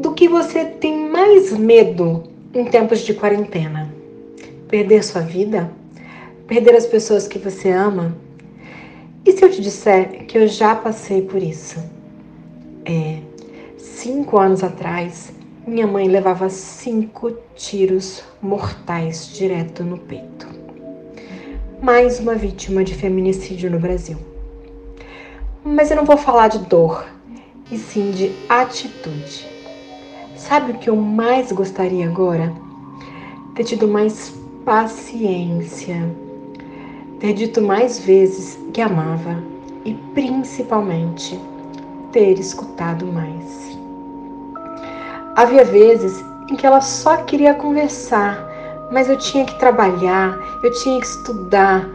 Do que você tem mais medo em tempos de quarentena? Perder sua vida? Perder as pessoas que você ama? E se eu te disser que eu já passei por isso? É, cinco anos atrás, minha mãe levava cinco tiros mortais direto no peito. Mais uma vítima de feminicídio no Brasil. Mas eu não vou falar de dor, e sim de atitude. Sabe o que eu mais gostaria agora? Ter tido mais paciência, ter dito mais vezes que amava e principalmente ter escutado mais. Havia vezes em que ela só queria conversar, mas eu tinha que trabalhar, eu tinha que estudar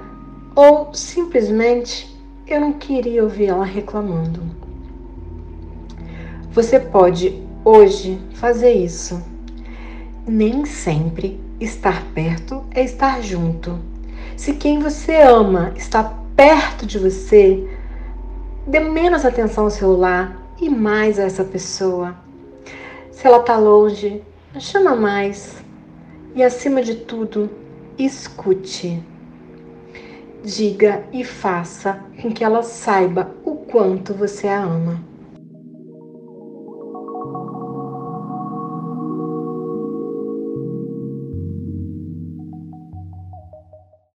ou simplesmente eu não queria ouvir ela reclamando. Você pode hoje fazer isso. Nem sempre estar perto é estar junto. Se quem você ama está perto de você, dê menos atenção ao celular e mais a essa pessoa. Se ela está longe, chama mais. E acima de tudo, escute. Diga e faça com que ela saiba o quanto você a ama.